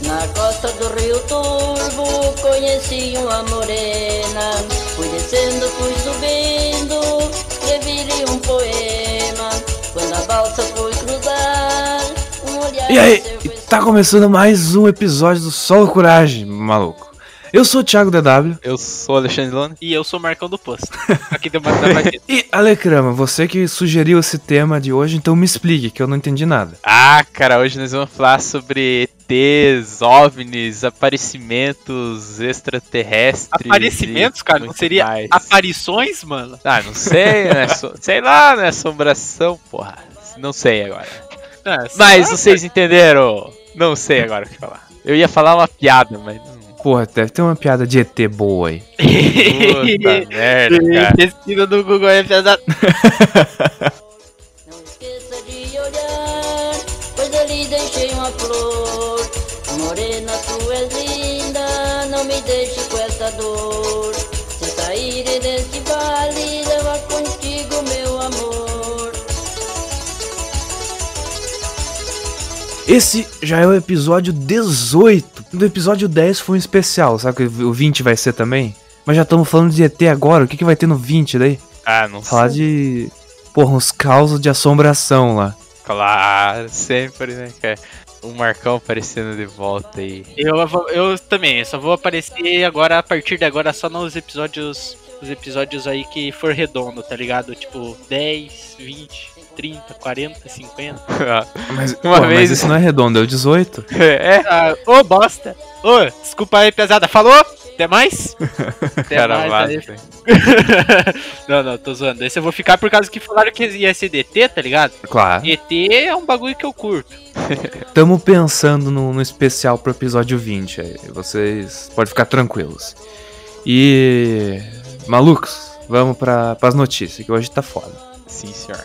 Na costa do Rio Turvo conheci uma morena. Fui descendo, fui subindo, E aí, e tá começando mais um episódio do Solo Coragem, maluco. Eu sou o Thiago DW Eu sou o Alexandre Lone. E eu sou o Marcão do Posto. Aqui deu uma e Alecrama, você que sugeriu esse tema de hoje, então me explique, que eu não entendi nada. Ah, cara, hoje nós vamos falar sobre ETs, OVNIs, aparecimentos extraterrestres. Aparecimentos, cara? Não seria mais. aparições, mano? Ah, não sei, né? So- sei lá, né? Assombração, porra. Não sei agora. Ah, Mas vocês entenderam? Não sei agora o que falar. Eu ia falar uma piada, mas. Porra, deve ter uma piada de ET boa aí. Puta merda, cara. Pesquisa do Google é pesado. Não esqueça de olhar, pois ali deixei uma flor. Morena, tu és linda, não me deixe com essa dor. Se sair Esse já é o episódio 18. Do episódio 10 foi um especial, sabe que o 20 vai ser também? Mas já estamos falando de ET agora, o que, que vai ter no 20 daí? Ah, não Falar sei. de. Porra, uns causos de assombração lá. Claro, sempre, né, cara? O Marcão aparecendo de volta aí. Eu, eu também, eu só vou aparecer agora, a partir de agora, só nos episódios. Os episódios aí que for redondo, tá ligado? Tipo, 10, 20, 30, 40, 50. Mas, Uma pô, vez- mas isso não é redondo, é o 18. é, Ah, ô bosta! Ô, desculpa aí, pesada. Falou? Até mais? Até cara, mais não, não, tô zoando. Esse eu vou ficar por causa que falaram que ia ser DT, tá ligado? Claro. ET é um bagulho que eu curto. Tamo pensando no, no especial pro episódio 20. aí, Vocês podem ficar tranquilos. E. Malucos, vamos para as notícias, que hoje tá foda. Sim, senhor.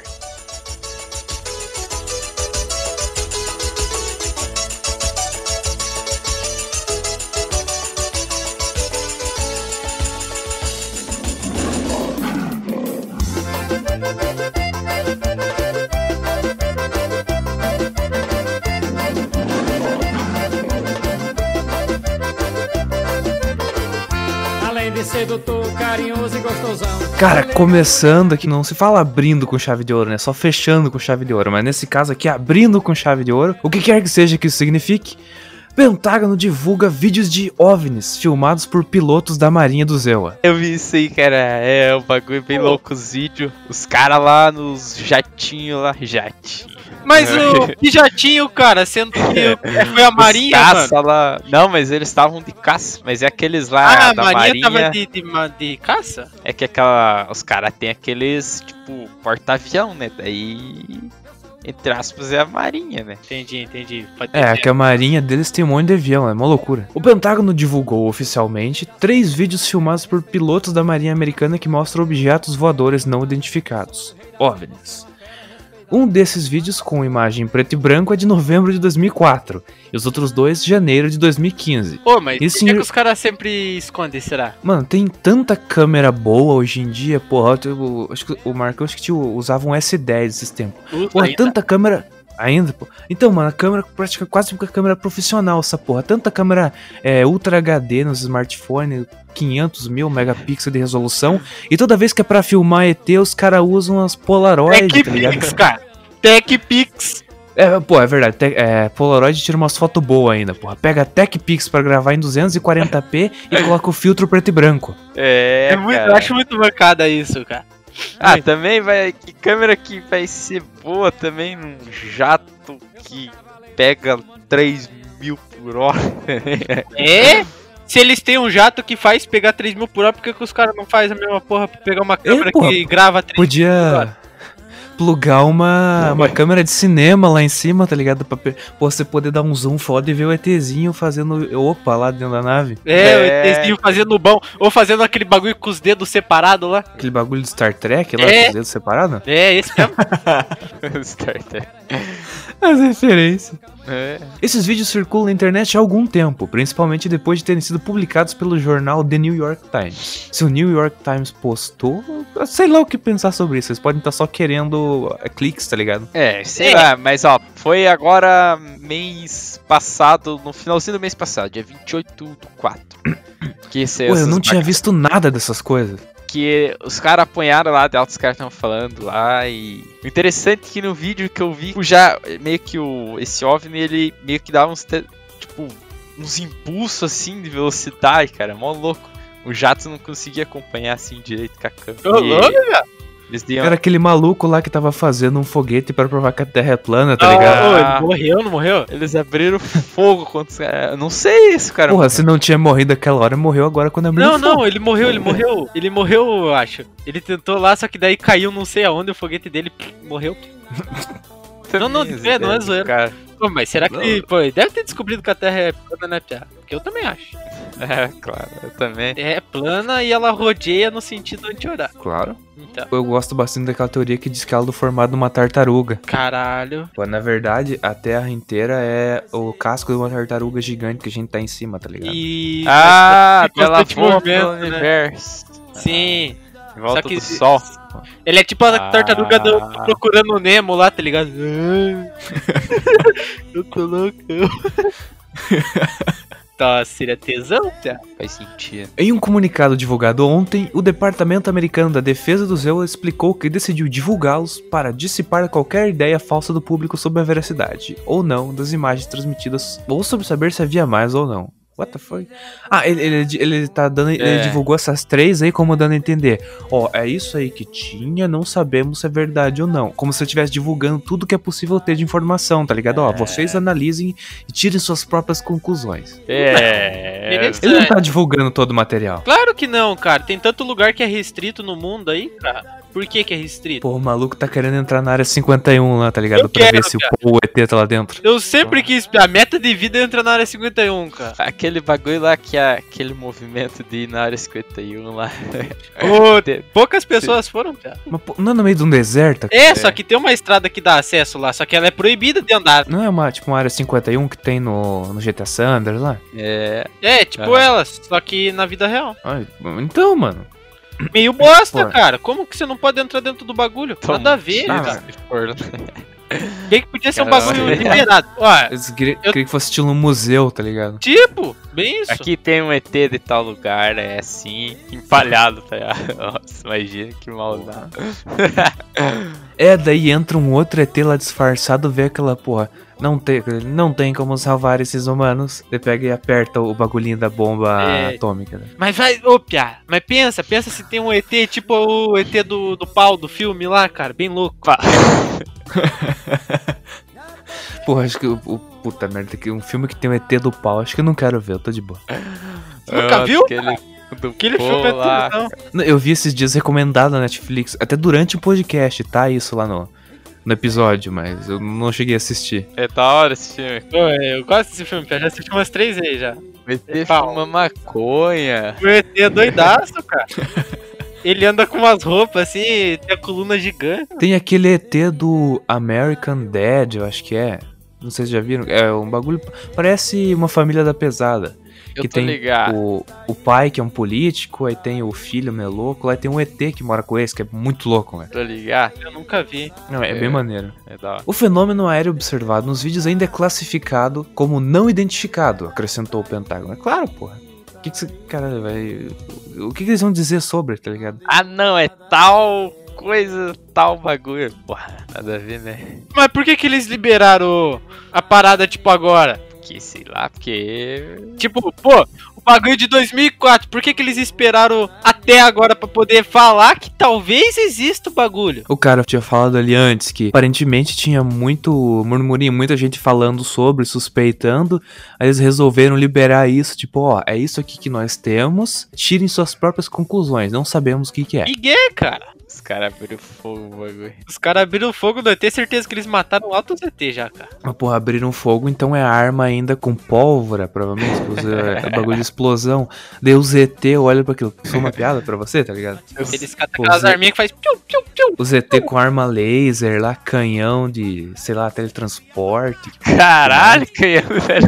Sedutor, carinhoso e gostosão. Cara, começando aqui, não se fala abrindo com chave de ouro, né? Só fechando com chave de ouro. Mas nesse caso aqui, abrindo com chave de ouro. O que quer que seja que isso signifique. Pentágono divulga vídeos de OVNIs filmados por pilotos da Marinha do Zewa. Eu vi isso aí, cara. É um bagulho bem louco os vídeos. Os caras lá nos jatinhos lá. Jatinho. Mas o que já tinha, cara, sendo que foi a Marinha, os mano. caça lá. Não, mas eles estavam de caça. Mas é aqueles lá Ah, a da Marinha, Marinha. tava de, de, de caça? É que aquela. Os caras têm aqueles, tipo, porta-avião, né? Daí. Entre aspas, é a Marinha, né? Entendi, entendi. Pode É, que a marinha deles tem um monte de avião, é uma loucura. O Pentágono divulgou oficialmente três vídeos filmados por pilotos da Marinha Americana que mostram objetos voadores não identificados, OVNIs. Um desses vídeos, com imagem em preto e branco, é de novembro de 2004, e os outros dois de janeiro de 2015. Ô, mas por que, senhor- que os caras sempre escondem, será? Mano, tem tanta câmera boa hoje em dia, porra. eu- acho que o Marcão acho que tinha, usava um S10 esses tempos. Usa Porra, ainda. tanta câmera. Ainda, pô. Então, mano, a câmera praticamente quase uma câmera profissional, essa porra. Tanta câmera é, Ultra HD nos smartphones, 500 mil megapixels de resolução. E toda vez que é pra filmar ET, os caras usam as Polaroid, tá ligado? Cara. TechPix. É, pô, é verdade. Te- é, Polaroid tira umas fotos boas ainda, porra. Pega TechPix pra gravar em 240p e coloca o filtro preto e branco. É, É muito, eu acho muito bancada isso, cara. Ah, também vai. Que câmera que vai ser boa também num jato que pega 3 mil por hora. É? Se eles têm um jato que faz pegar 3 mil por hora, por que, que os caras não fazem a mesma porra pra pegar uma câmera porra, que grava 3 Podia. Plugar uma, uma câmera de cinema lá em cima, tá ligado? Pra você poder dar um zoom foda e ver o ETzinho fazendo opa lá dentro da nave. É, É. o ETzinho fazendo bom. Ou fazendo aquele bagulho com os dedos separados lá. Aquele bagulho de Star Trek lá, É. com os dedos separados. É, esse mesmo. Star Trek. As referências. É. Esses vídeos circulam na internet há algum tempo, principalmente depois de terem sido publicados pelo jornal The New York Times. Se o New York Times postou, sei lá o que pensar sobre isso. Vocês podem estar só querendo é, cliques, tá ligado? É, sei É. lá, mas ó, foi agora mês passado, no finalzinho do mês passado, dia 28 do 4. Que Pô, eu não tinha visto nada dessas coisas. Que os caras apanharam lá, de altos caras estavam falando lá e o interessante é que no vídeo que eu vi, já meio que o esse OVNI ele meio que dava uns te- tipo uns impulsos assim de velocidade, cara, mó louco. O jato não conseguia acompanhar assim direito com a câmera. Ô, louco, Eles diam Era aquele maluco lá que tava fazendo um foguete pra provar que a Terra é plana, tá Ah, ligado? ô, Ah. ele morreu, não morreu? eles abriram fogo contra os caras. Eu Não sei isso, cara. Porra, se não tinha morrido aquela hora, morreu agora quando abriu Não, fogo. não, ele morreu, ele morreu. Ele morreu, eu acho. Ele tentou lá, só que daí caiu não sei aonde, o foguete dele pff, morreu. não, não, é, não é zoeira. Cara. Pô, mas será que. Pô, ele deve ter descobrido que a Terra é plana, né, Pia? Porque eu também acho. É, claro, eu também. É plana e ela rodeia no sentido anti-horário. Claro. Então, Eu gosto bastante daquela teoria que diz que ela é do formato de uma tartaruga. caralho. Pô, na verdade, a Terra inteira é o casco de uma tartaruga gigante que a gente tá em cima, tá ligado? E. Ah, mas ela constante voa pelo movimento, né? universo. Sim. Em volta Só que- do sol. Ele é tipo a Ah. tartaruga do, do procurando o Nemo lá, tá ligado? eu tô louco. Tá, seria tesão, Pia? Faz sentido. Em um comunicado divulgado ontem, o Departamento Americano da Defesa do Zeu explicou que decidiu divulgá-los para dissipar qualquer ideia falsa do público sobre a veracidade, ou não, das imagens transmitidas, ou sobre saber se havia mais ou não. What the fuck? Ah, ele, ele, ele tá dando. Ele É. divulgou essas três aí como dando a entender. Ó, é isso aí que tinha, não sabemos se é verdade ou não. Como se ele estivesse divulgando tudo que é possível ter de informação, tá ligado? Ó, É. vocês analisem e tirem suas próprias conclusões. É. Beleza. Ele não tá divulgando todo o material. Claro que não, cara. Tem tanto lugar que é restrito no mundo aí, cara. Por que que é restrito? Pô, o maluco tá querendo entrar na área 51 lá, tá ligado? Eu pra quero, ver se cara. o, ET tá lá dentro. Eu sempre quis. A meta de vida é entrar na área 51, cara. Aquele bagulho lá que é aquele movimento de ir na área 51 lá. Ô, Te- poucas pessoas foram, cara. Mas, pô, não é no meio de um deserto? É, só que tem uma estrada que dá acesso lá, só que ela é proibida de andar. Não é uma, tipo, uma área 51 que tem no, no GTA Sanders lá? É. É, tipo Aham. elas, só que na vida real. Ai, então, mano. Meio bosta, cara. Como que você não pode entrar dentro do bagulho? Toma. Nada a ver, Ah, cara. For- Quem que podia ser um Caramba. bagulho liberado? Ó, Eu queria, Eu- queria que fosse estilo um museu, tá ligado? tipo, bem isso. Aqui tem um ET de tal lugar, é assim, empalhado, tá ligado? Nossa, imagina que maldade. É, daí entra um outro ET lá disfarçado, vê aquela porra. Não tem, não tem como salvar esses humanos. Ele pega e aperta o bagulhinho da bomba É. atômica. né? Mas vai, ô Pia, mas pensa, pensa se tem um ET tipo o ET do, do pau do filme lá, cara, bem louco. Porra, acho que o. o- Puta merda, que um filme que tem o ET do pau, acho que eu não quero ver, eu tô de boa. Nunca Ah, viu? Aquele, do Aquele pô filme é tudo, não. Não, Eu vi esses dias recomendado na Netflix, até durante o podcast, tá? Isso lá no, no episódio, mas eu não cheguei a assistir. É da hora esse filme. Pô, eu gosto desse filme, já assisti umas três vezes já. O ET fuma maconha. O ET é doidaço, cara. Ele anda com umas roupas assim, tem a coluna gigante. Tem aquele ET do American Dad, eu acho que é. Não sei se já viram. É um bagulho. Parece uma família da pesada. Eu que tô tem ligado. o, o pai, que é um político, aí tem o filho meio louco, lá tem um ET que mora com esse, que é muito louco, né? Tô ligado. Eu nunca vi. Não, é, É. bem maneiro. É da hora. O fenômeno aéreo observado nos vídeos ainda é classificado como não identificado, acrescentou o Pentágono. É claro, porra. O que, que você. Caralho. O que, que eles vão dizer sobre, tá ligado? Ah, não, é tal coisa, tal bagulho. Porra, nada a ver, né? Mas por que que eles liberaram a parada tipo agora? Que sei lá, porque. Tipo, pô, o bagulho de 2004, por que que eles esperaram até agora pra poder falar que talvez exista o bagulho? O cara tinha falado ali antes que aparentemente tinha muito murmurinho, muita gente falando sobre, suspeitando. Aí eles resolveram liberar isso, tipo, ó, é isso aqui que nós temos. Tirem suas próprias conclusões, não sabemos o que, que é. Miguel, cara. Os caras abriram fogo bagulho. Os caras abriram fogo, não tenho certeza que eles mataram alto ZT já, cara. Mas, porra, abriram fogo, então é arma ainda com pólvora, provavelmente. É bagulho de explosão. Daí o ZT olha pra aquilo. Foi uma piada pra você, tá ligado? Eles catam aquelas Zé- arminhas que faz piu, piu, piu. O ZT com arma laser lá, canhão de, sei lá, teletransporte. Caralho, canhão, velho.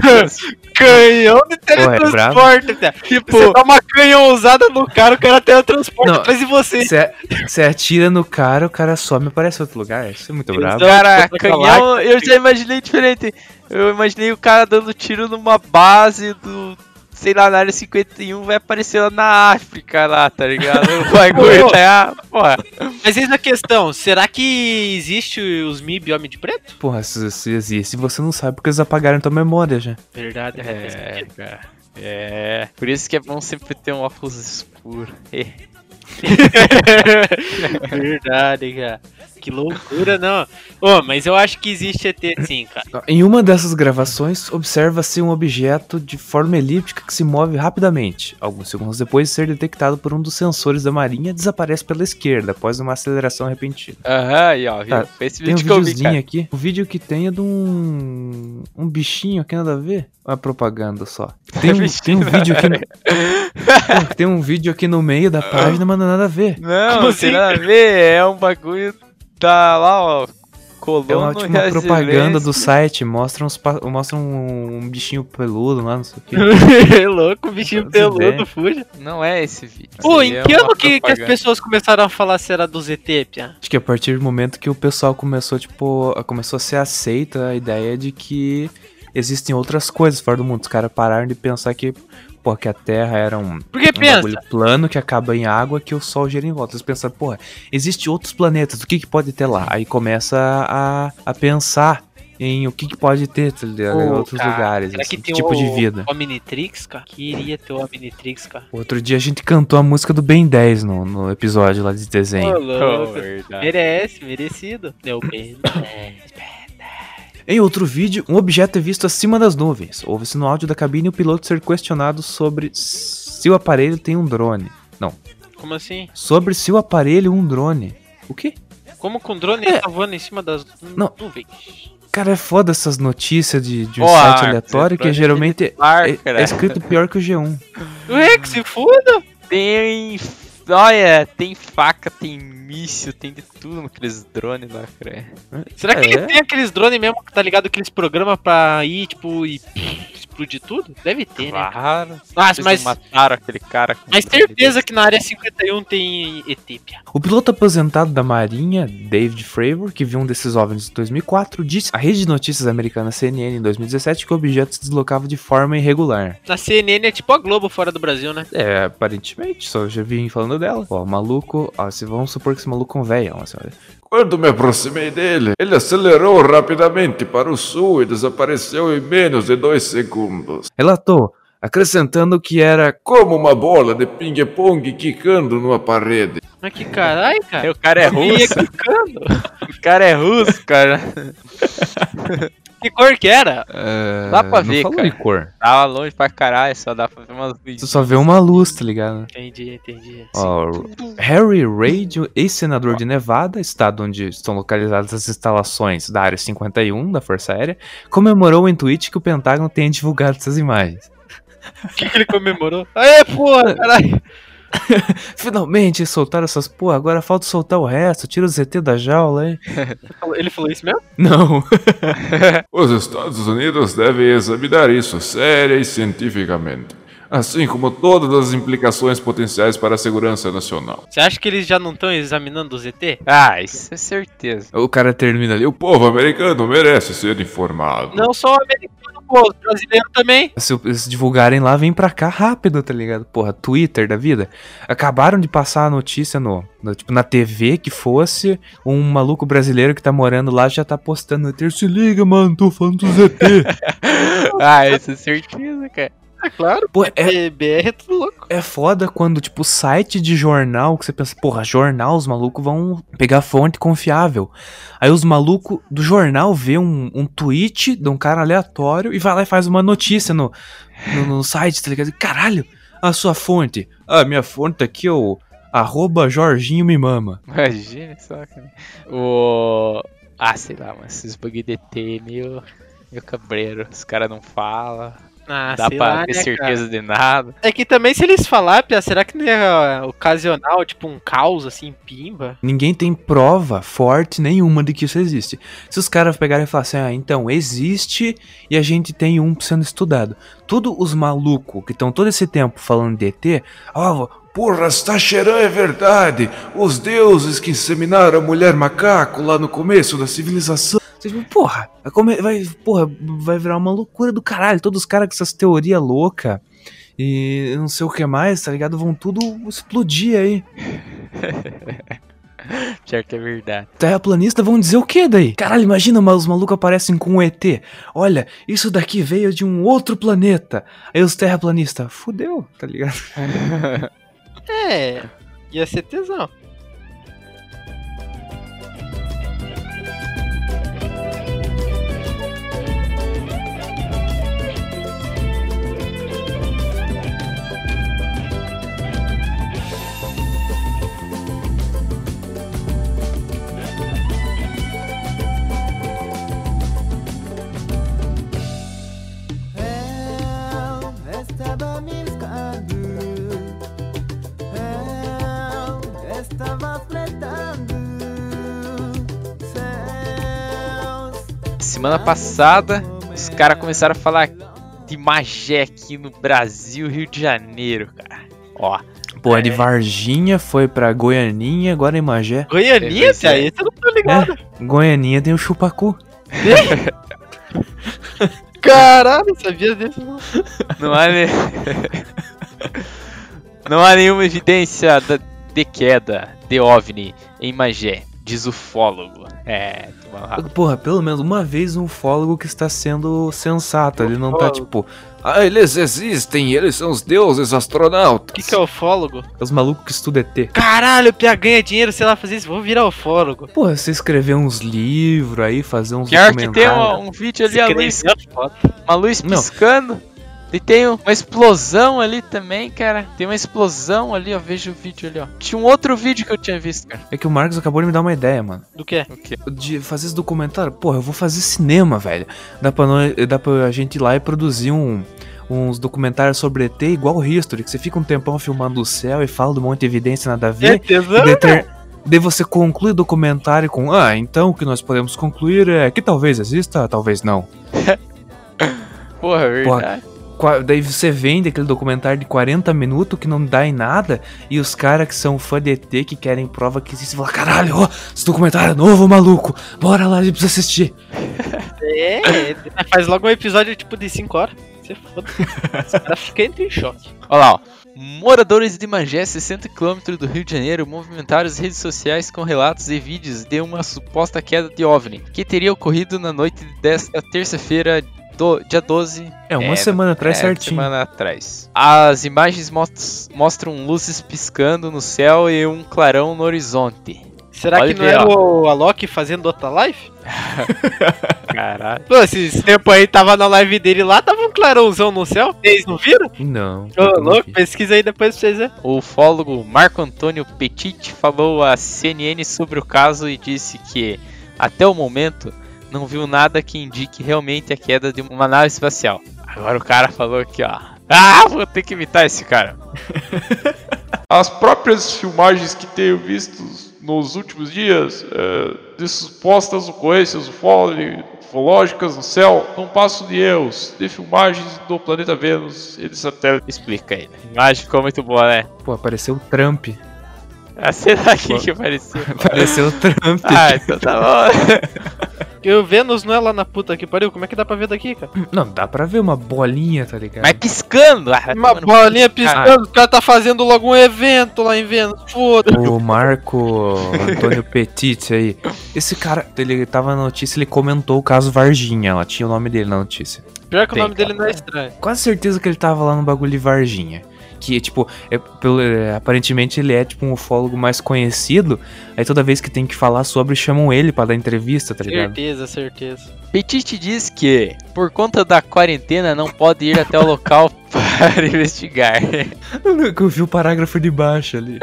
Canhão de Porra, é teletransporte, velho. Tipo, Você dá uma canhãozada no cara, o cara teletransporta Não. atrás de você. Você você atira no cara, o cara some e aparece em outro lugar. Isso é muito brabo. Cara, canhão, eu já imaginei diferente. Eu imaginei o cara dando tiro numa base do. Sei lá, na área 51 vai aparecer lá na África lá, tá ligado? O bagulho tá. Porra. Mas eis a questão, será que existe os MIB Homem de Preto? Porra, se, se existe, você não sabe porque eles apagaram tua memória já. Verdade, É, cara. É. Por isso que é bom sempre ter um óculos escuro. Verdade, cara. Que loucura, não. Ô, mas eu acho que existe ET sim, cara. Em uma dessas gravações, observa-se um objeto de forma elíptica que se move rapidamente. Alguns segundos depois de ser detectado por um dos sensores da marinha, desaparece pela esquerda após uma aceleração repentina. Aham, aí ó, viu? Tá, esse Tem um vídeo que eu vi, videozinho aqui. O vídeo que tem é de um. um bichinho que nada a ver. Ou é propaganda só? Tem um, tem um vídeo aqui. No... Pô, tem um vídeo aqui no meio da página, mas não é nada a ver. Não, Como não tem assim, nada a ver, é um bagulho da lá, ó. É Colono uma, tipo, uma propaganda do site, mostra, uns, mostra um, um bichinho peludo lá, não sei o que. louco, o bichinho peludo, fuja. Não é esse vídeo. Pô, em é que uma ano que, que as pessoas começaram a falar se era do ZT, Pia? Acho que a partir do momento que o pessoal começou, tipo, a- começou a ser aceita a ideia de que existem outras coisas fora do mundo. Os caras pararam de pensar que, pô, que a Terra era um, Porque um pensa, bagulho plano que acaba em água que o Sol gira em volta. Eles pensaram, porra, existe outros planetas, o que, que pode ter lá? Aí começa a, a pensar em o que, que pode ter tá ligado? em outros cara, lugares, será assim, que tipo o, de vida. o Omnitrix, cara? Queria ter o Omnitrix, cara. Outro dia a gente cantou a música do Ben 10 no, no episódio lá de desenho. Louco. verdade. Merece, merecido. Deu bem. Em outro vídeo, um objeto é visto acima das nuvens. Ouve-se no áudio da cabine o piloto ser questionado sobre se o aparelho tem um drone. Não, Como assim? sobre se o aparelho um drone. O quê? Como com o drone É. tá voando em cima das Não. nuvens? Cara, é foda essas notícias de, de um Ó, site aleatório que pra geralmente é, é escrito pior que o G1. Ué, que se foda! Tem. Olha, tem faca, tem míssil, tem de tudo naqueles drones lá, cara. Será que É? tem aqueles drones mesmo que tá ligado que eles programam pra ir, tipo, e explodir tudo? Deve ter, né? Claro. Mas, mataram aquele cara. com mas certeza que na área 51 tem ET. O piloto aposentado da Marinha, David Fravor, que viu um desses OVNIs em 2004, disse à rede de notícias americana CNN em 2017 que o objeto se deslocava de forma irregular. Na CNN é tipo a Globo fora do Brasil, né? É, aparentemente, só já vim falando dela. Ó, o maluco, ó, se vamos supor que esse maluco é um velho, senhora. Quando me aproximei dele, ele acelerou rapidamente para o sul e desapareceu em menos de dois segundos. Relatou, acrescentando que era Como uma bola de ping-pong quicando numa parede. Mas que caralho, cara. O cara é russo. O cara é russo, cara. Que cor que era? Dá pra não ver, cara. de cor. Tava longe pra caralho, só dá pra ver umas Você luzes. só vê uma luz, tá ligado? Entendi, entendi. Ó, Harry Reid, ex-senador de Nevada, estado onde estão localizadas as instalações da Área 51 da Força Aérea, comemorou em tweet que o Pentágono tenha divulgado essas imagens. O que, que ele comemorou? Aê, porra, caralho. Finalmente soltaram essas porra, agora falta soltar o resto, tira o ZT da jaula, hein? Ele falou isso mesmo? Não. Os Estados Unidos devem examinar isso séria e cientificamente, assim como todas as implicações potenciais para a segurança nacional. Você acha que eles já não estão examinando o ZT? Ah, isso é certeza. O cara termina ali. O povo americano merece ser informado. Não só o americano, pô, os brasileiros também. Se eles divulgarem lá, vem pra cá rápido, tá ligado? Porra, Twitter da vida. Acabaram de passar a notícia no, no- tipo, na TV que fosse um maluco brasileiro que tá morando lá já tá postando no Twitter. Se liga, mano, tô falando do ZT. Ah, isso é certeza, cara. É claro. Pô, é, BR é tudo louco. é foda quando, tipo, site de jornal, que você pensa, porra, jornal, os malucos vão pegar fonte confiável. Aí os malucos do jornal vê um, um tweet de um cara aleatório e vai lá e faz uma notícia no, no, no site, tá ligado? Caralho, a sua fonte. Ah, minha fonte aqui é o Arroba Jorginho me mama. Imagina só, cara. O. Ah, sei lá, mas esses bug de ET meio. meio cabreiro. Os caras não falam, Ah, dá pra lá, ter né, certeza de nada. cara? É que também se eles falar, Pia, será que não é ocasional, tipo um caos assim, pimba? Ninguém tem prova forte nenhuma de que isso existe. Se os caras pegarem e falar assim, ah, então existe e a gente tem um sendo estudado. Todos os malucos que estão todo esse tempo falando de ET, ó, Porra, está cheirando é verdade. Os deuses que inseminaram a mulher macaco lá no começo da civilização. Vocês vão, porra, vai, porra, vai virar uma loucura do caralho. Todos os caras com essas teorias loucas e não sei o que mais, tá ligado? Vão tudo explodir aí. Que é verdade. Terraplanistas vão dizer o que daí? Caralho, imagina mas os malucos aparecem com um ET. Olha, isso daqui veio de um outro planeta. Aí os terraplanistas, fudeu, tá ligado? É, ia ser tesão. Semana passada, os caras começaram a falar de Magé aqui no Brasil, Rio de Janeiro, cara. Ó, Pô, é de Varginha, foi pra Goianinha, agora em Magé. Goianinha, é. Pia, esse eu não tô ligado. Goianinha tem o chupacu. Caralho, sabia disso não. não há, ne- não há nenhuma evidência da- de queda de OVNI em Magé, diz ufólogo. É. Porra, pelo menos uma vez um ufólogo que está sendo sensato. Ele não tá tipo, Ah, eles existem, eles são os deuses astronautas. O que, que é ufólogo? os malucos que estudam ET. Caralho, o Pia ganha dinheiro, sei lá, fazer isso, vou virar ufólogo. Porra, você escrever uns livros aí, fazer uns Pior que tem um, um vídeo ali, a luz, uma luz Não. E tem uma explosão ali também, cara. Tem uma explosão ali, ó. Veja o vídeo ali, ó. Tinha um outro vídeo que eu tinha visto, cara. É que o Marcos acabou de me dar uma ideia, mano. Do que? O quê? De fazer esse documentário. Porra, eu vou fazer cinema, velho. Dá pra, nós- dá pra gente ir lá e produzir um, uns documentários sobre ET igual o History, que você fica um tempão filmando o céu e fala de um monte de evidência nada a ver. Certeza. E ter- daí você conclui o documentário com Ah, então o que nós podemos concluir é que talvez exista, talvez não. Porra, é verdade. Qua- Daí você vende aquele documentário de 40 minutos que não dá em nada, e os caras que são fã de ET que querem prova que existe, falam, caralho, ó, esse documentário é novo, maluco, bora lá, a gente precisa assistir. É, faz logo um episódio tipo de 5 horas. Você foda. Os caras ficam em choque. Olha lá, ó. Moradores de Magé, 60 km do Rio de Janeiro, movimentaram as redes sociais com relatos e vídeos de uma suposta queda de OVNI, que teria ocorrido na noite desta terça-feira, do, dia 12 É, uma É, semana atrás é, certinho. semana atrás. As imagens mos- mostram luzes piscando no céu e um clarão no horizonte. Será Pode que não ver, era ó. o Alok fazendo outra live? Caralho. Pô, esses tempos aí tava na live dele lá, tava um clarãozão no céu. Vocês não viram? Não. Ô, louco, pesquisa aí depois pra vocês verem. O ufólogo Marco Antônio Petit falou à CNN sobre o caso e disse que, até o momento, não viu nada que indique realmente a queda de uma nave espacial. Agora o cara falou aqui, ó. Ah, vou ter que imitar esse cara. As próprias filmagens que tenho visto nos últimos dias é, de supostas ocorrências ufológicas no céu não passam de erros de filmagens do planeta Vênus e de satélite. Explica aí. A imagem ficou muito boa, né? Pô, apareceu o Trump. Ah, sei lá o que, que parecia. Apareceu o Trump. Ah, então tá bom. E o Vênus não é lá na puta que pariu? Como é que dá pra ver daqui, cara? Não, dá pra ver uma bolinha, tá ligado? Mas piscando. Ah, Uma bolinha piscar. piscando, o cara tá fazendo logo um evento lá em Vênus. Foda. O Marco Antônio Petit aí. Esse cara, ele tava na notícia, ele comentou o caso Varginha. Ela tinha o nome dele na notícia. Pior que o Tem, nome dele não é estranho. Quase certeza que ele tava lá no bagulho de Varginha. Que, tipo, é, pelo- é, aparentemente ele é, tipo, um ufólogo mais conhecido. Aí toda vez que tem que falar sobre, chamam ele pra dar entrevista, tá ligado? Certeza, certeza. Petit diz que, por conta da quarentena, não pode ir até o local para investigar. Eu vi o parágrafo de baixo ali.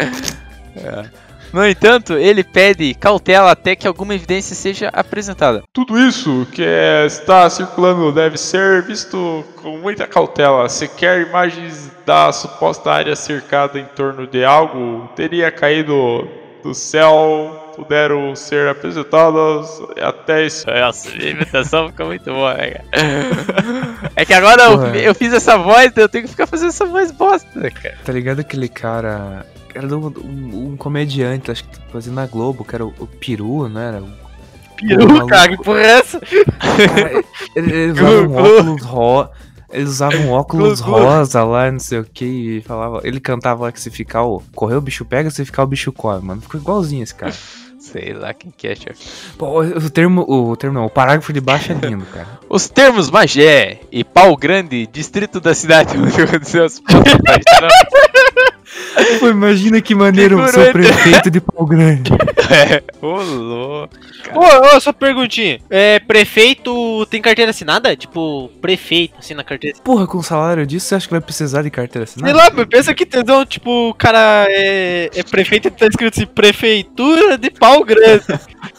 No entanto, ele pede cautela até que alguma evidência seja apresentada. Tudo isso que está circulando deve ser visto com muita cautela. Sequer imagens da suposta área cercada em torno de algo teria caído do céu puderam ser apresentadas até esse. Nossa, a imitação ficou muito boa, né, cara? É que agora eu, eu fiz essa voz, eu tenho que ficar fazendo essa voz bosta, cara. Tá ligado aquele cara. Era um, um- um comediante, acho que fazia na Globo, que era o, o Peru, não era? O Peru, maluco. cara, que porra é essa? cara, ele- eles usavam Gugu. óculos ro... Eles usavam óculos rosa lá, não sei o que, e falava. Ele cantava lá que se ficar o. Correr o bicho pega, se ficar o bicho come, mano. Ficou igualzinho esse cara. Sei lá quem que é, chefe. Pô, o termo. O termo não, o parágrafo de baixo é lindo, cara. Os termos Magé e Pau Grande, distrito da cidade onde aconteceu as Pô, imagina que maneiro Que ser prefeito de pau grande. É, ô louco. Ô, ô, só perguntinha. É, prefeito tem carteira assinada? Tipo, prefeito, assim, na carteira Porra, com o salário disso, você acha que vai precisar de carteira Sei assinada? lá, mas pensa que tesão, tipo, o cara é, é prefeito e tá escrito assim, prefeitura de pau grande.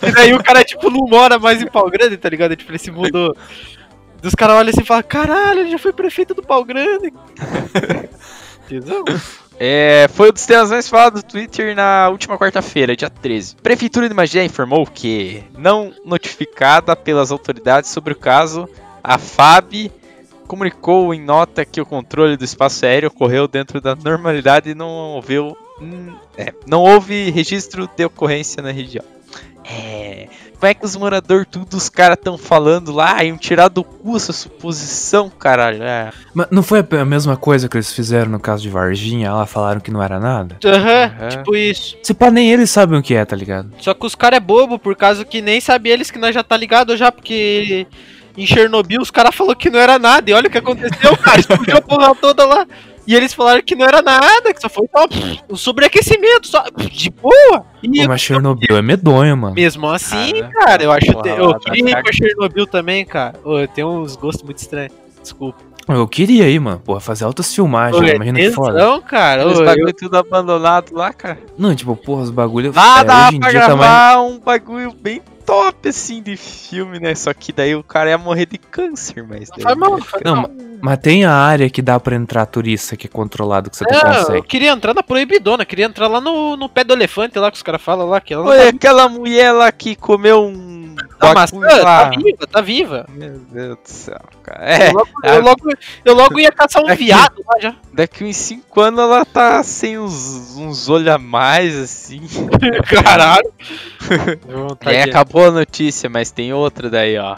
e daí o cara, tipo, não mora mais em pau grande, tá ligado? Tipo, ele se mudou. E os caras olham assim e falam, caralho, ele já foi prefeito do pau grande. Tesão? É, foi um dos temas mais falados do Twitter na última quarta-feira, dia 13. Prefeitura de Magé informou que, não notificada pelas autoridades sobre o caso, a FAB comunicou em nota que o controle do espaço aéreo ocorreu dentro da normalidade e não houve, hum, é, não houve registro de ocorrência na região. É, como é que os moradores, tudo os caras estão falando lá, iam tirar do cu essa suposição, caralho? É. Mas não foi a mesma coisa que eles fizeram no caso de Varginha? Lá falaram que não era nada? Aham, Aham. tipo isso. Se pá, nem eles sabem o que é, tá ligado? Só que os caras é bobo, por causa que nem sabe eles que nós já tá ligado já, porque em Chernobyl os caras falaram que não era nada. E olha o que aconteceu, cara. Explodiu a porra toda lá. E eles falaram que não era nada, que só foi só um sobreaquecimento, só de boa. E Pô, mas Chernobyl é medonho, mano. mesmo assim, Cara, cara, eu acho. porra, eu queria da ir pra Chernobyl também, cara. Eu tenho uns gostos muito estranhos. Desculpa. Eu queria ir, mano. Porra, fazer altas filmagens, Ô, é imagina que foda. tesão, cara. Os eu- bagulho tudo abandonado lá, cara. Não, tipo, porra, os bagulho. Lá é, dá hoje em pra dia tá mais. gravar um bagulho bem top, assim, de filme, né? Só que daí o cara ia morrer de câncer, mas... daí- mal, não faz Não, mal. Mas tem a área que dá pra entrar turista que é controlado, que você não É, eu consegue. queria entrar na proibidona, queria entrar lá no, no pé do elefante lá que os caras falam lá, que ela Oi, tá, aquela mulher lá que comeu um... tá maçã, bagulho lá. tá viva, tá viva. Meu Deus do céu, cara. É, Eu, logo, eu, logo, eu logo ia caçar um Aqui. viado lá já. daqui uns 5 anos ela tá sem uns, uns olhos a mais, assim. Caralho. E aí acabou a notícia, mas tem outra daí, ó.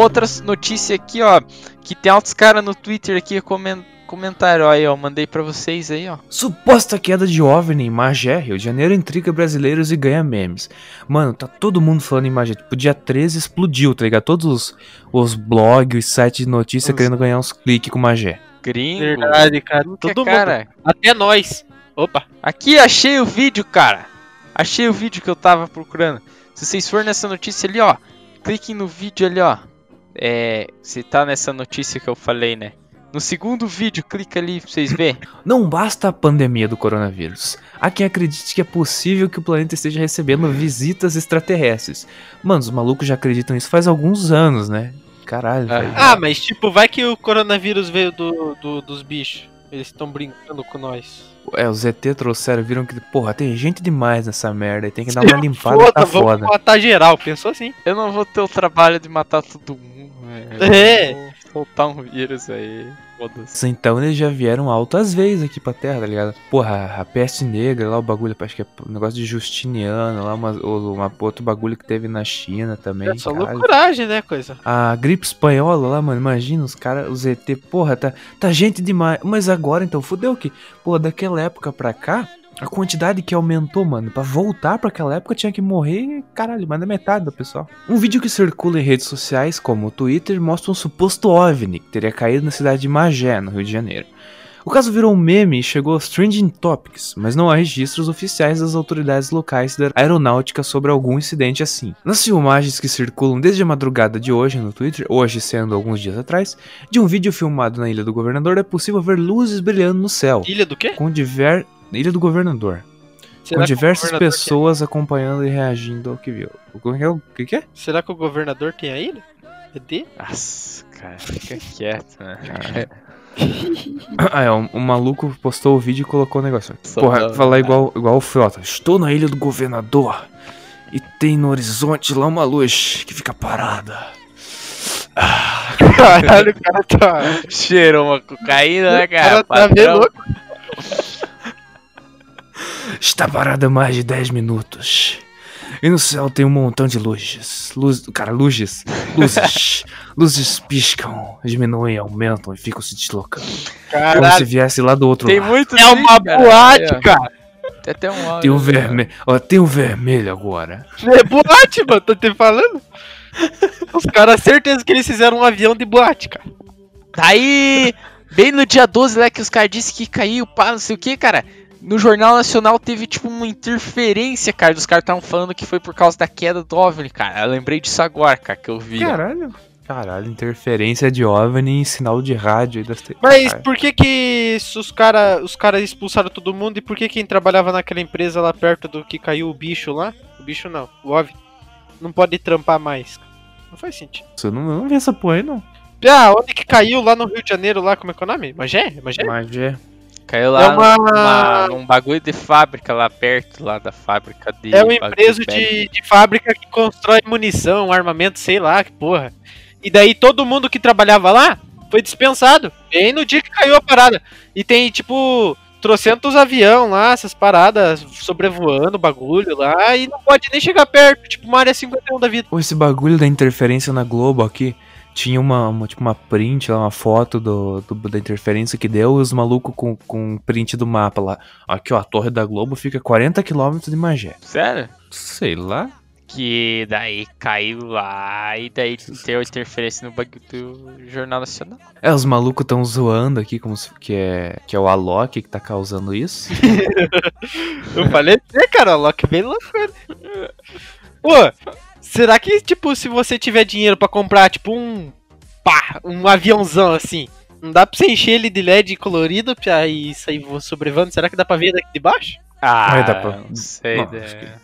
Outra notícia aqui, ó. Que tem altos caras no Twitter aqui comen comentaram aí, ó. Mandei pra vocês aí, ó. Suposta queda de OVNI em Magé, Rio de Janeiro, intriga brasileiros e ganha memes. Mano, tá todo mundo falando em Magé. Tipo, dia 13 explodiu, tá ligado? Todos os, os blogs, os sites de notícia Os- querendo ganhar uns cliques com Magé. Gringo. Verdade, cara. Tudo que é Todo mundo. cara. Até nós. Opa. Aqui achei o vídeo, cara. Achei o vídeo que eu tava procurando. Se vocês forem nessa notícia ali, ó. Cliquem no vídeo ali, ó. É. Se tá nessa notícia que eu falei, né? No segundo vídeo, clica ali pra vocês verem. Não basta a pandemia do coronavírus. Há quem acredite que é possível que o planeta esteja recebendo visitas extraterrestres. Mano, os malucos já acreditam nisso faz alguns anos, né? Caralho, Ah. velho. Ah, mas tipo, vai que o coronavírus veio do, do- dos bichos. Eles estão brincando com nós. É, os ET trouxeram, viram que, porra, tem gente demais nessa merda e tem que dar uma limpada, Foda, tá vamos foda. matar geral. Pensou assim? Eu não vou ter o trabalho de matar todo mundo. Velho. É. Vou soltar um vírus aí. Foda-se. Então eles já vieram altas vezes aqui pra Terra, tá ligado? Porra, a peste negra lá, o bagulho, acho que é um negócio de Justiniano lá, uma, uma, outro bagulho que teve na China também. É só loucuragem, né, coisa? A gripe espanhola lá, mano, imagina os caras, os ET, porra, tá, tá gente demais. Mas agora então, fudeu que, pô, daquela época pra cá, A quantidade que aumentou, mano, pra voltar pra aquela época tinha que morrer, caralho, mais da metade do pessoal. Um vídeo que circula em redes sociais, como o Twitter, mostra um suposto OVNI que teria caído na cidade de Magé, no Rio de Janeiro. O caso virou um meme e chegou aos trending topics, mas não há registros oficiais das autoridades locais da aeronáutica sobre algum incidente assim. Nas filmagens que circulam desde a madrugada de hoje no Twitter, hoje sendo alguns dias atrás, de um vídeo filmado na Ilha do Governador é possível ver luzes brilhando no céu, Ilha do quê? com diver... Ilha do Governador, Será com que diversas governador pessoas acompanhando e reagindo ao que viu. O que é? O que que é? Será que o governador tem a ilha? É de? Nossa, cara, fica quieto, né? Ah, é, um, um maluco postou o vídeo e colocou o negócio. Só Porra, não, falar igual, igual o Frota. Estou na ilha do governador e tem no horizonte lá uma luz que fica parada. Caralho, o cara tá. Cheirou uma cocaína, né, O cara cara? tá bem Padrão. louco. Está parada há mais de 10 minutos. E no céu tem um montão de luzes. Luz, cara, luzes. Luzes. luzes piscam, diminuem, aumentam e ficam se deslocando. Como se Caralho, viesse lá do outro Tem lado. muito é uma sim, cara. boate, Aí, ó. cara. Tem até um áudio. Tem um ó. vermelho. Ó, tem um vermelho agora. É boate, mano, tô te falando. Os caras, certeza que eles fizeram um avião de boate, cara. Daí, bem no dia 12 lá que os caras disseram que caiu, pá, não sei o que, cara. No Jornal Nacional teve tipo uma interferência, cara. Dos caras estavam falando que foi por causa da queda do OVNI, cara. Eu lembrei disso agora, cara, que eu vi. Caralho. Caralho, interferência de OVNI em sinal de rádio. aí das te- Mas por que que os caras os cara expulsaram todo mundo e por que quem trabalhava naquela empresa lá perto do que caiu o bicho lá? O bicho não, o OVNI. Não pode trampar mais. Não faz sentido. Eu não, não vi essa porra aí, não. Ah, onde que caiu lá no Rio de Janeiro, lá, como é que é o nome? Magé? Magé? Mas é. Caiu lá É uma- numa- num bagulho de fábrica lá perto, lá da fábrica de. É um bagulho empresa de, de fábrica que constrói munição, armamento, sei lá, que porra. E daí todo mundo que trabalhava lá foi dispensado. Bem no dia que caiu a parada. E tem, tipo, trocentos avião lá, essas paradas sobrevoando o bagulho lá, e não pode nem chegar perto, tipo uma área 51 da vida. Pô, esse bagulho da interferência na Globo aqui. Tinha uma, uma, tipo, uma print lá, uma foto do, do- da interferência que deu e os malucos com, com print do mapa lá. Aqui, ó, a torre da Globo fica a 40km de Magé. Sério? Sei lá. Que daí caiu lá e daí deu interferência no bagulho do Jornal Nacional. É, os malucos tão zoando aqui como se, que, é, que é o Alok que tá causando isso. Eu falei você, cara, o Loki bem louco. Pô, será que, tipo, se você tiver dinheiro pra comprar, tipo, um. pá, um aviãozão assim, não dá pra você encher ele de LED colorido pra e sair sobrevando? Será que dá pra ver daqui de baixo? Ah, Vai dar pra- não sei. Não, né?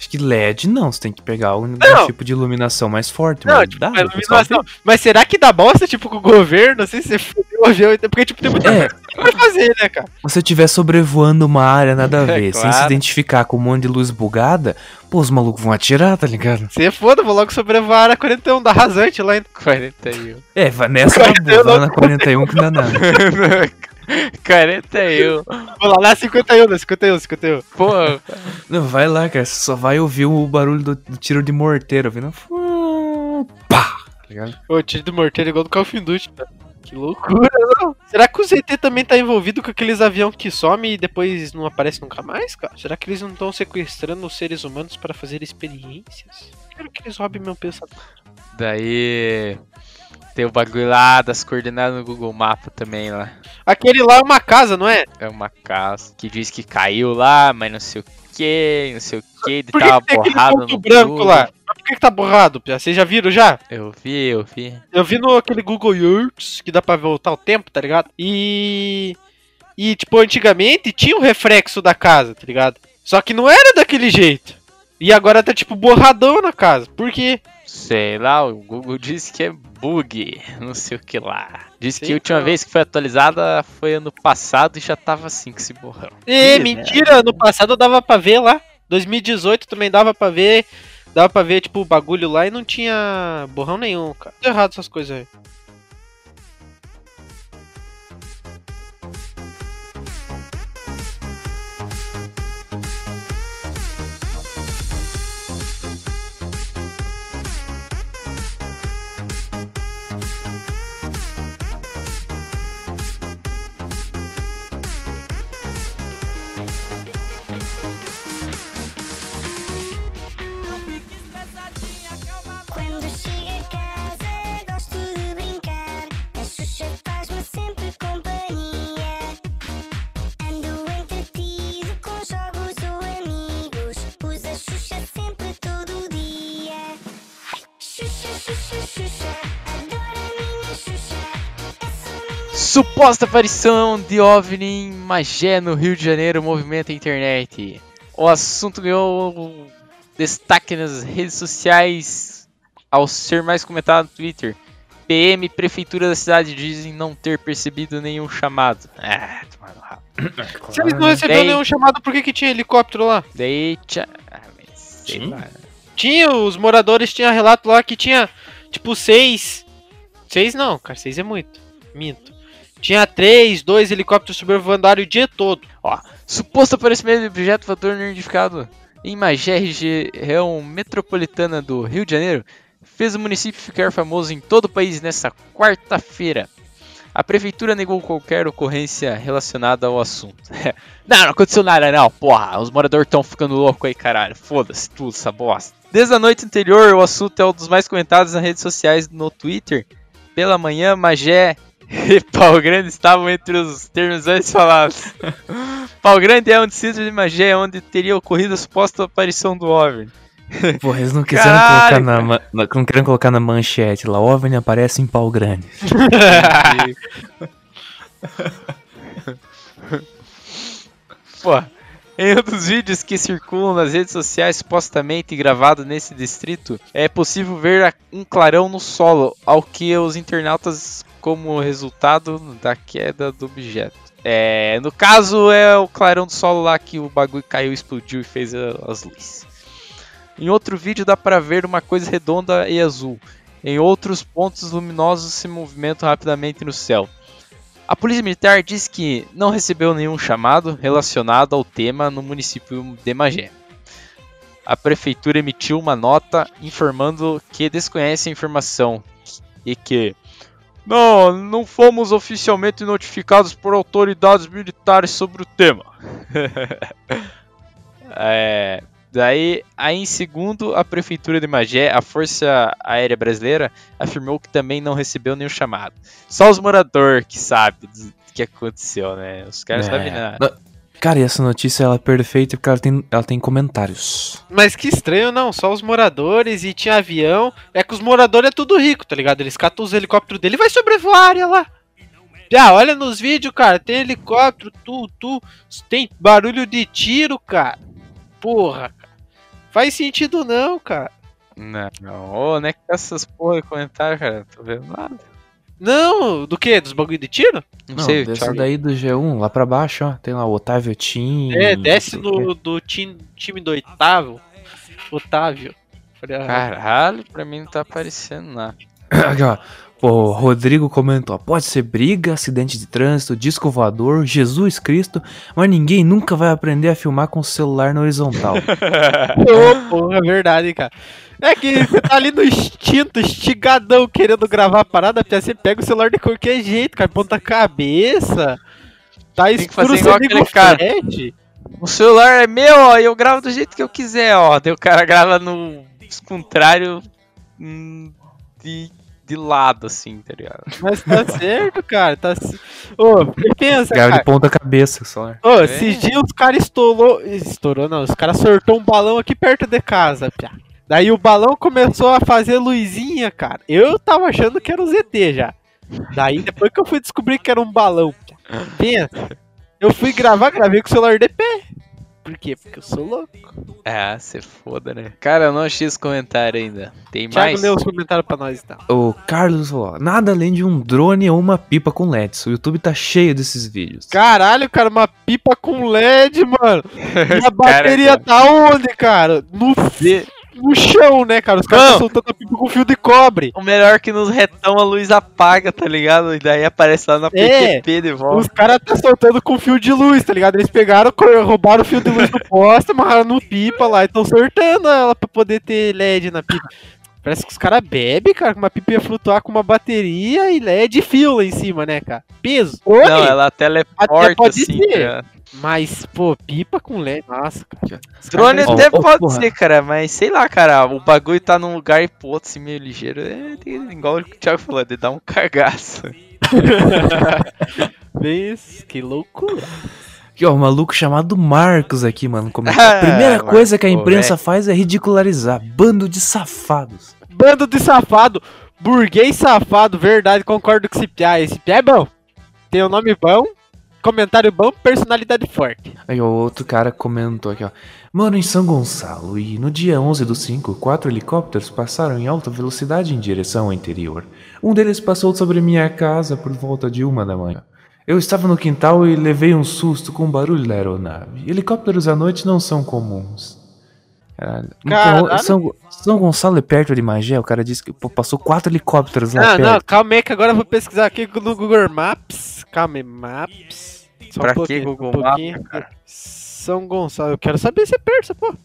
Acho que- LED não, você tem que pegar um, um Não. tipo de iluminação mais forte. Não, mas tipo, dá, a iluminação. Mas será que dá bosta, tipo, com o governo, assim, você fudeu o avião? Porque, tipo, tem muita É. coisa vai fazer, né, cara? Se você estiver sobrevoando uma área nada a É, ver, sem se claro. identificar com um monte de luz bugada, pô, os malucos vão atirar, tá ligado? Você foda, vou logo sobrevoar a área 41 da rasante lá em 41. É, vai nessa Cara, boa, eu vai não- na 41 que não dá nada. 41. Vou lá na 51, na 51, 51. Pô, Não, vai lá, cara, você só vai ouvir o barulho do, do tiro de morteiro, vindo. Pá! Tá ligado? Ô, tiro do morteiro igual do Call of Duty, cara. Que loucura, não? Será que o ZT também tá envolvido com aqueles aviões que somem e depois não aparece nunca mais, cara? Será que eles não estão sequestrando os seres humanos para fazer experiências? Quero que eles roubem meu pensamento. daí tem o bagulho lá das coordenadas no Google Mapa também lá. Aquele lá é uma casa, não é? É uma casa que diz que caiu lá, mas não sei o que, não sei o que, ele Por que, tava que borrado ponto no branco Google. lá? Mas por que, que tá borrado, Pia? Vocês já viram já? Eu vi, eu vi. Eu vi no aquele Google Earth, que dá pra voltar o tempo, tá ligado? E. E, tipo, antigamente tinha o reflexo da casa, tá ligado? Só que não era daquele jeito. E agora tá, tipo, borradão na casa. Por quê? Sei lá, o Google disse que é bug, não sei o que lá. Disse que a última vez que foi atualizada foi ano passado e já tava assim que se borrão. É, Que mentira, no passado dava pra ver lá. 2018 também dava pra ver. Dava pra ver, tipo, o bagulho lá e não tinha borrão nenhum, cara. Tudo errado essas coisas aí. Suposta aparição de OVNI em Magé, no Rio de Janeiro, movimento internet. O assunto ganhou destaque nas redes sociais ao ser mais comentado no Twitter. PM, Prefeitura da cidade dizem não ter percebido nenhum chamado. Ah, tomar no rabo. Se eles não receberam Daí- nenhum chamado, por que, que tinha helicóptero lá? Daí, tcha... ah, mas sei Tinha? lá. Tinha, os moradores tinham relato lá que tinha, tipo, seis. Seis não, cara, seis é muito. Minto. Tinha três, dois helicópteros sobrevoando a área o dia todo. Suposto aparecimento de objeto voador não identificado em Magé, região metropolitana do Rio de Janeiro, fez o município ficar famoso em todo o país nesta quarta-feira. A prefeitura negou qualquer ocorrência relacionada ao assunto. não, não aconteceu nada não, porra. Os moradores estão ficando loucos aí, caralho. Foda-se tudo essa bosta. Desde a noite anterior, o assunto é um dos mais comentados nas redes sociais no Twitter. Pela manhã, Magé e Pau Grande estavam entre os termos antes falados. Pau Grande é um distrito de Magé onde teria ocorrido a suposta aparição do OVNI. Porra, eles não quiseram Caralho, colocar na, na- não queriam colocar na manchete lá, OVNI aparece em pau grande. Pô, em um dos vídeos que circulam nas redes sociais supostamente gravado nesse distrito, é possível ver um clarão no solo, ao que os internautas como resultado da queda do objeto. É, no caso é o clarão do solo lá que o bagulho caiu, explodiu e fez as luzes. Em outro vídeo dá pra ver uma coisa redonda e azul. Em outros pontos luminosos se movimentam rapidamente no céu. A Polícia Militar diz que não recebeu nenhum chamado relacionado ao tema no município de Magé. A prefeitura emitiu uma nota informando que desconhece a informação e que não, não fomos oficialmente notificados por autoridades militares sobre o tema. É, daí, aí em segundo, a prefeitura de Magé, a Força Aérea Brasileira, afirmou que também não recebeu nenhum chamado. Só os moradores que sabem do que aconteceu, né? Os caras É. sabem nada. Não, Cara, e essa notícia ela é perfeita porque ela tem, ela tem comentários. Mas que estranho, não. Só os moradores e tinha avião. É que os moradores é tudo rico, tá ligado? Eles catam os helicópteros dele e vai sobrevoar a área lá. Já, olha nos vídeos, cara. Tem helicóptero, tu, tu. Tem barulho de tiro, cara. Porra. cara. Faz sentido não, cara. Não, não. Ô, né? Que essas porra de comentário, cara? Tô vendo nada. Não, do que? Dos bagulho de tiro? Não, Não, sei, Thiago. daí do G1, lá pra baixo, ó. Tem lá o Otávio Tim. É, desce do, do time, time do oitavo. Otávio. Falei, Caralho, pra mim não tá aparecendo nada. Aqui, ó. Pô, o Rodrigo comentou, ó, pode ser briga, acidente de trânsito, disco voador, Jesus Cristo, mas ninguém nunca vai aprender a filmar com o celular na horizontal. Ô, porra, é verdade, cara. É que você tá ali no instinto, estigadão, querendo gravar a parada, Pia, você pega o celular de qualquer jeito, cara, ponta cabeça. Tá que escuro, fazer você igual liga o cara. flash. O celular é meu, ó, e eu gravo do jeito que eu quiser, ó. Daí o cara grava no contrário hum, de, de lado, assim, tá ligado? Mas tá certo, cara. Tá... Ô, pensa, Grava de ponta cabeça o celular. Ô, esses dias os caras estourou. Estourou, não. Os caras sortou um balão aqui perto de casa, Pia. Daí o balão começou a fazer luzinha, cara. Eu tava achando que era um ZT já. Daí depois que eu fui descobrir que era um balão, Pia. Pensa. Eu fui gravar, gravei com o celular de pé. Por quê? Porque eu sou louco. Ah, você foda, né? Cara, eu não achei esse comentário ainda. Tem Thiago, mais? lê os comentários pra nós então. O Carlos falou, ó, nada além de um drone ou uma pipa com LEDs. O YouTube tá cheio desses vídeos. Caralho, cara, uma pipa com LED, mano. E a Cara, bateria cara. tá onde, cara? No, no chão, né, cara? Os caras estão soltando a pipa com fio de cobre. O melhor é que nos retão a luz apaga, tá ligado? E daí aparece lá na É. PTP de Os volta. caras tá soltando com fio de luz, tá ligado? Eles pegaram, roubaram o fio de luz do poste, amarraram no pipa lá e estão sortando ela pra poder ter LED na pipa. Parece que os caras bebem, cara, que uma pipa ia flutuar com uma bateria e LED e fio lá em cima, né, cara? Peso. Oi? Não, ela teleporta Até pode assim, ser. Mas, pô, pipa com LED, nossa, cara. Os Drone até ó, pode porra. ser, cara, mas sei lá, cara, o bagulho tá num lugar e pro outro assim meio ligeiro. É, tem- igual o Thiago falou, de dar um cagaço. Bem isso, que loucura. Aqui, ó, um maluco chamado Marcos aqui, mano. comentou. Ah, a primeira Marcos, coisa que a imprensa velho. faz é ridicularizar. Bando de safados. Bando de safado, burguês safado, verdade, concordo com esse piá. Esse piá é bom. tem o nome bom, comentário bom, personalidade forte. Aí o outro cara comentou aqui, ó. Mano, em São Gonçalo, e no dia 11 do 5, quatro helicópteros passaram em alta velocidade em direção ao interior. Um deles passou sobre minha casa por volta de uma da manhã. Eu estava no quintal e levei um susto com o barulho da aeronave. Helicópteros à noite não são comuns. Caralho. Então, Caralho. São, São Gonçalo é perto de Magé? O cara disse que pô, passou quatro helicópteros lá Não, perto. não, calma aí que agora eu vou pesquisar aqui no Google Maps. Calma aí, Maps. Só Pra um que Google um. Maps, cara? São Gonçalo, eu quero saber se é perto, essa porra.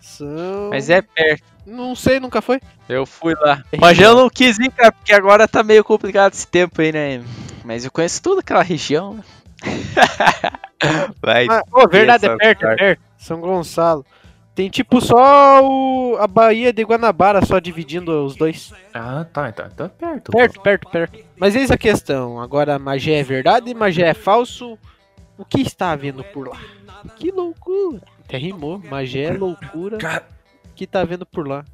São... Mas é perto. Não sei, nunca foi. Eu fui lá. Mas eu não quis ir, cara, porque agora tá meio complicado esse tempo aí, né? Mas eu conheço toda aquela região. né? Vai. Ah, ô, verdade, é perto, é perto. São Gonçalo. Tem tipo só o... a Bahia de Guanabara só dividindo os dois. Ah, tá, então, então é perto. pô. Perto, perto, perto. Mas eis a questão. Agora, Magé é verdade, Magé é falso. O que está havendo por lá? Que loucura. Até rimou. Magé é loucura. O que tá havendo por lá?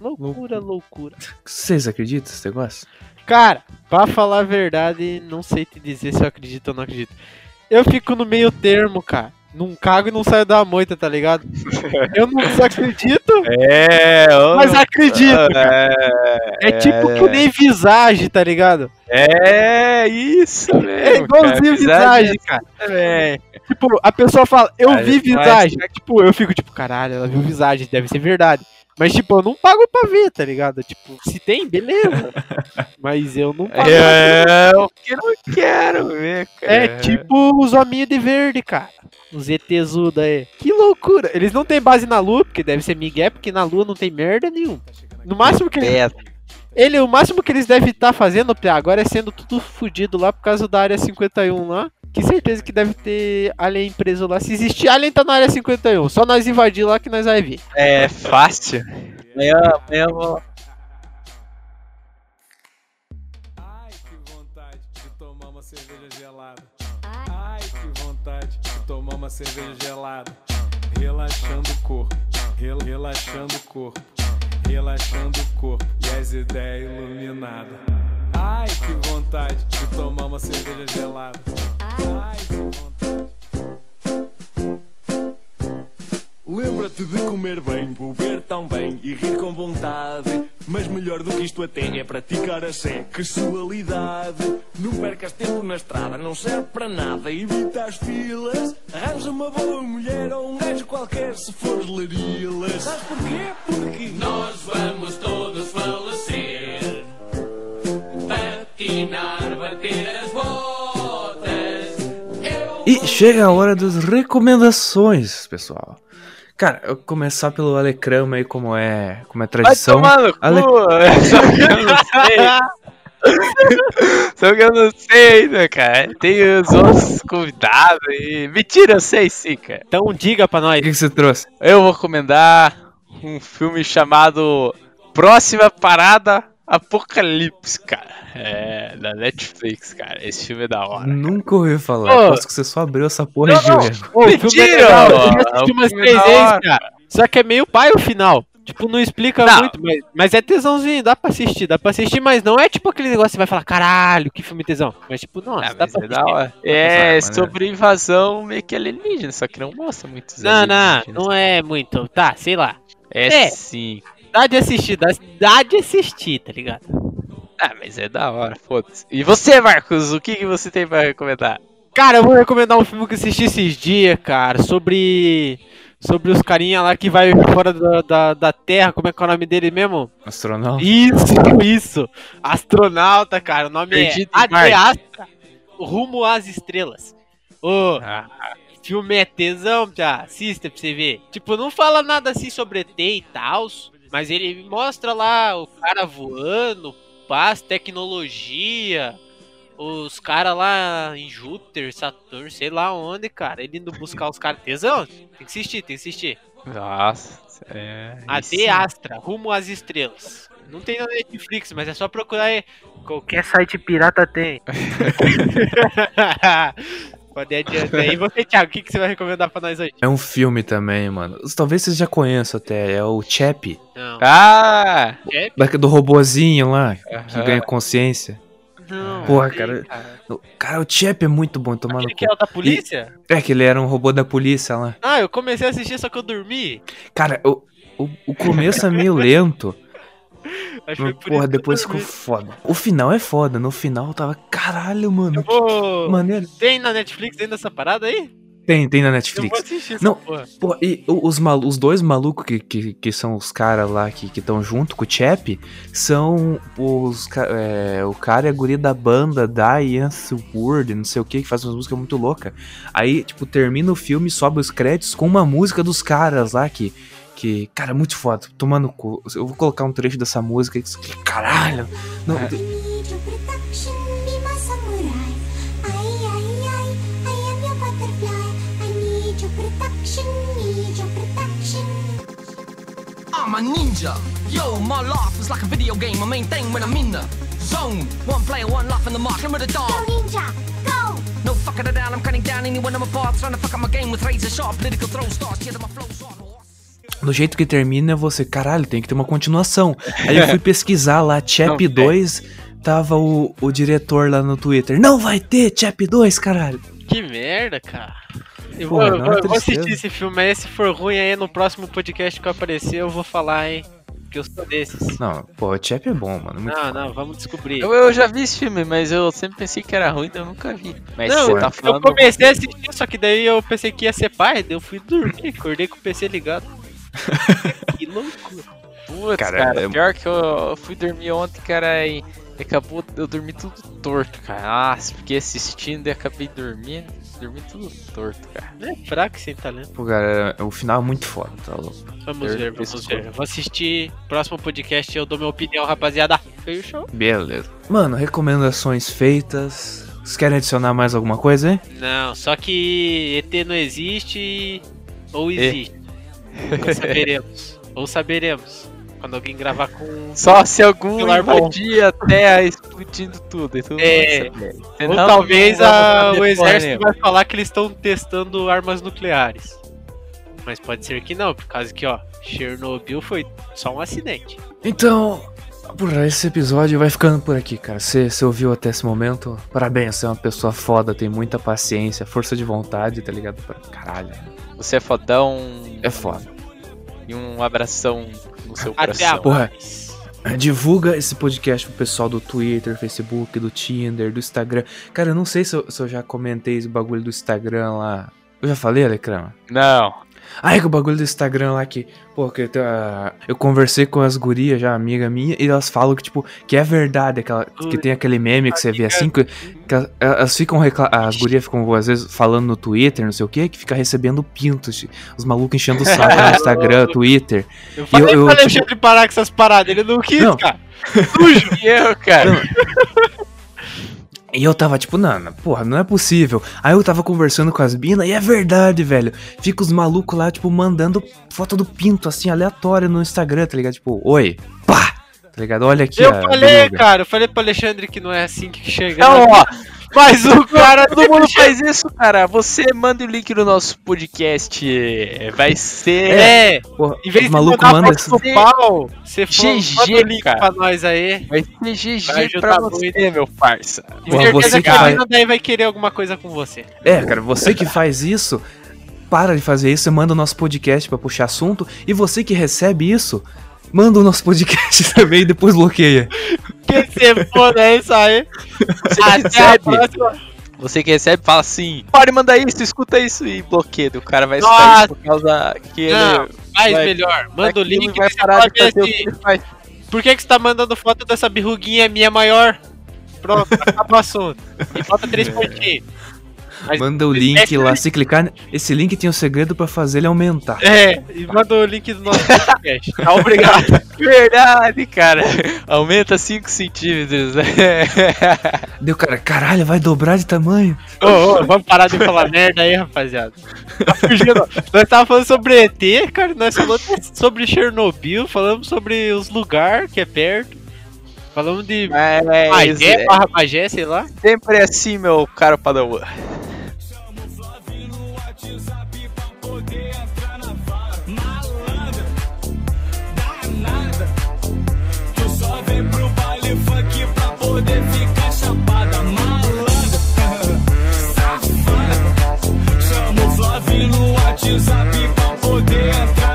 Loucura, loucura. vocês acreditam nesse negócio? Cara, pra falar a verdade, não sei te dizer se eu acredito ou não acredito. Eu fico no meio termo, cara. Não cago e não saio da moita, tá ligado? Eu não desacredito, É, mas acredito. É, É tipo que nem visagem, tá ligado? é isso. É igualzinho visagem, cara. também. Tipo, a pessoa fala, eu vi mas- visagem. Tipo, eu fico tipo, caralho, ela viu visagem, deve ser verdade. Mas, tipo, eu não pago pra ver, tá ligado? Tipo, se tem, beleza. Mas eu não pago. pra ver. É o que eu não quero ver, cara. É tipo os hominhos de verde, cara. Os ETzuda aí. Que loucura. Eles não têm base na lua, porque deve ser Miguel, porque na lua não tem merda nenhuma. No máximo que eles, É, ele, o máximo que eles devem estar fazendo Pia, agora é sendo tudo fudido lá por causa da área 51 lá. Que certeza que deve ter alien preso lá. Se existir alien, tá na área 51. Só nós invadir lá que nós vai ver. é fácil. Amanhã, amanhã eu vou. Ai, que vontade de tomar uma cerveja gelada. Ai, que vontade de tomar uma cerveja gelada. Relaxando o corpo, rel- relaxando o corpo, relaxando o corpo e as ideias iluminadas. Ai, que vontade de tomar uma cerveja gelada. Lembra-te de comer bem, beber também e rir com vontade. Mas melhor do que isto até é praticar a sexualidade. Não percas tempo na estrada, não serve para nada. Evita as filas, arranja uma boa mulher ou um gajo qualquer se fores larilas. Sabes porquê? Porque nós vamos todos falecer. Patinar, bater as chega a hora das recomendações, pessoal. Cara, eu vou começar pelo Alecrama aí, como é, como é Vai tradição. tomar no cu. Ale- Só que eu não sei. Só que eu não sei ainda, cara. Tem os outros convidados e. Mentira, eu sei sim, cara. Então diga pra O nós. que, que você trouxe? Eu vou recomendar um filme chamado Próxima Parada Apocalipse, cara. É, da Netflix, cara. Esse filme é da hora. Nunca ouvi falar. Ô. Aposto que você só abriu essa porra Não, de não. Ô, é Mentira, Eu assisti umas três é vezes, cara. Só que é meio pai o final. Tipo, não explica Não. muito, mas, mas é tesãozinho, dá pra assistir, dá pra assistir, mas não é tipo aquele negócio que você vai falar, caralho, que filme tesão. Mas tipo, nossa, Ah, dá mas pra é assistir. hora. É é, sobre invasão meio que alienígena, só que não mostra muitos Não, não, não é muito. Tá, sei lá. É, É. sim. Dá de assistir, dá, dá de assistir, tá ligado? Ah, mas é da hora, foda-se. E você, Marcos, o que, que você tem pra recomendar? Cara, eu vou recomendar um filme que eu assisti esses dias, cara, sobre. Sobre os carinha lá que vai fora da, da, da Terra, como é que é o nome dele mesmo? Astronauta. Isso, isso. Astronauta, cara. O nome Perdido é em Ad Marte. Astra, Rumo às Estrelas. Ô, Ah, filme é tesão, já. Assista pra você ver. Tipo, não fala nada assim sobre ET e tal, mas ele mostra lá o cara voando, paz, tecnologia, os caras lá em Júpiter, Saturno, sei lá onde, cara. Ele indo buscar os caras. Tesão? Tem que assistir, tem que assistir. nossa, é. AD isso. Astra, rumo às estrelas. Não tem na Netflix, mas é só procurar aí. Qualquer site pirata tem. Pode adiantar. E você, Thiago, o que, que você vai recomendar pra nós hoje? É um filme também, mano. Talvez vocês já conheçam até. É o Chap. Não. Ah! da- Do robozinho lá, que Aham. ganha consciência. Não, Porra, cara. O- Cara, o Chap é muito bom tomando. Aquele que é o da polícia? É que ele era um robô da polícia lá. Ah, eu comecei a assistir, só que eu dormi. Cara, o, o, o começo é meio lento. Acho que porra, depois ficou foda. O final é foda. No final eu tava, caralho, mano. Ô, Maneiro. Tem na Netflix ainda essa parada aí? Tem, tem na Netflix. vou Não, porra. Pô, e os, malu os dois malucos que, que, que são os caras lá que estão junto com o Chap são os é, o cara e a guria da banda Diane Word, não sei o que, que faz umas músicas muito loucas. Aí, tipo, termina o filme, sobe os créditos com uma música dos caras lá que. Que, cara, muito foda, tomando cu. Eu vou colocar um trecho dessa música que, que caralho. Não. I, I, I, I. I. I'm a ninja. Yo, my life is like a video game. My main thing when I'm in the zone. One player, one life in the mark. Remember the dawn. Go ninja, go! No fucking it down. I'm cutting down any one of my parts. Trying to fuck up my game with razor sharp political throw stars. Yeah, my flow's on. Do jeito que termina, você, caralho, tem que ter uma continuação. Aí eu fui pesquisar lá, Chap Não tem. 2, tava o, o diretor lá no Twitter. Não vai ter Chap 2, caralho. Que merda, cara. Eu Pô, vou, não, eu vou- é eu vou assistir esse filme aí, se for ruim aí, no próximo podcast que eu aparecer, eu vou falar, hein? Porque eu sou desses. Não, pô, o Chap é bom, mano. Muito Não, foda. não, vamos descobrir. Eu, eu já vi esse filme, mas eu sempre pensei que era ruim, então eu nunca vi. Mas não, você eu, tá eu falando. comecei a assistir, só que daí eu pensei que ia ser pai, daí eu fui dormir, acordei com o PC ligado. que loucura. Putz, Cara, cara, é- pior que eu, eu fui dormir ontem, cara, e acabou, eu dormi tudo torto, cara. Ah, fiquei assistindo e acabei dormindo, dormi tudo torto, cara. É fraco sem talento. Pô, cara, o final é muito foda, tá louco. Vamos Eu- ver, vamos ver. Vou assistir. Próximo podcast eu dou minha opinião, rapaziada. Fechou? Beleza. Mano, recomendações feitas. Vocês querem adicionar mais alguma coisa, hein? Não, só que ET não existe ou existe. Saberemos. ou saberemos. Quando alguém gravar com. Só se algum invadir a terra explodindo tudo. Então É. Ou talvez a- o porra exército vai falar que eles estão testando armas nucleares. Mas pode ser que não, por causa que, ó, Chernobyl foi só um acidente. Então, por esse episódio vai ficando por aqui, cara. Você você ouviu até esse momento? Parabéns, você é uma pessoa foda, tem muita paciência, força de vontade, tá ligado? Caralho, Você é fodão é foda. e um abração no seu Até a coração. Porra, divulga esse podcast pro pessoal do Twitter, Facebook, do Tinder, do Instagram. Cara, eu não sei se eu, se eu já comentei esse bagulho do Instagram lá. Eu já falei, Alecrama? Não. É que o bagulho do Instagram lá que, pô, que tá- eu conversei com as gurias já, amiga minha, e elas falam que, tipo, que é verdade, aquela, que tem aquele meme que você vê assim, que, que elas, elas ficam, as gurias ficam, às vezes, falando no Twitter, não sei o que, que fica recebendo pintos, os malucos enchendo o saco no Instagram, Twitter. Eu falei eu- eu, Alexandre parar com essas paradas, ele não quis, Não. cara. E eu, cara. E eu tava tipo, não, não, porra, não é possível. Aí eu tava conversando com as minas e é verdade, velho. Fica os malucos lá, tipo, mandando foto do pinto, assim, aleatório no Instagram, tá ligado? Tipo, oi, pá! Tá ligado? Olha aqui, Eu a falei, biluga. cara, eu falei pro Alexandre que não é assim que chega. Não, né? ó. Mas o cara Todo mundo faz isso, cara. Você manda o link no nosso podcast. é, Vai ser. É, Porra, em vez de esse... do pau, você for, GG, manda o link cara. pra nós aí. Vai ser GG pra você, muito. meu parça. Porra, certeza você que que a vai- daí vai querer alguma coisa com você. É, cara, você que faz isso, para de fazer isso, você manda o nosso podcast pra puxar assunto, e você que recebe isso, manda o nosso podcast também e depois bloqueia. Que se foda é isso aí. Você Até recebe. Você que recebe, fala assim: pode mandar isso, escuta isso e bloqueia. O cara vai Nossa. sair por causa que Não, ele. faz vai- melhor. Manda o link vai você parar de fazer o ver que se- ele faz. Por que, que você tá mandando foto dessa birruguinha minha maior? Pronto, acaba o assunto. E falta três pontinhos. Mas- Manda o link lá, se clicar, esse link tem um segredo pra fazer ele aumentar. É, e manda o link do nosso podcast. Tá, obrigado. Verdade, cara. Aumenta 5 centímetros. Deu, cara, caralho, vai dobrar de tamanho. Ô, ô, vamos parar de falar merda aí, rapaziada. Tá fugindo. Nós tava falando sobre ET, cara. Nós falamos sobre Chernobyl, falamos sobre os lugares que é perto. Falamos de Mas, Magé, é, barra Magé, sei lá. sempre assim, meu caro Padawan. poder ficar chapada malandra. Safada. Chama o Flávio no WhatsApp pra poder entrar.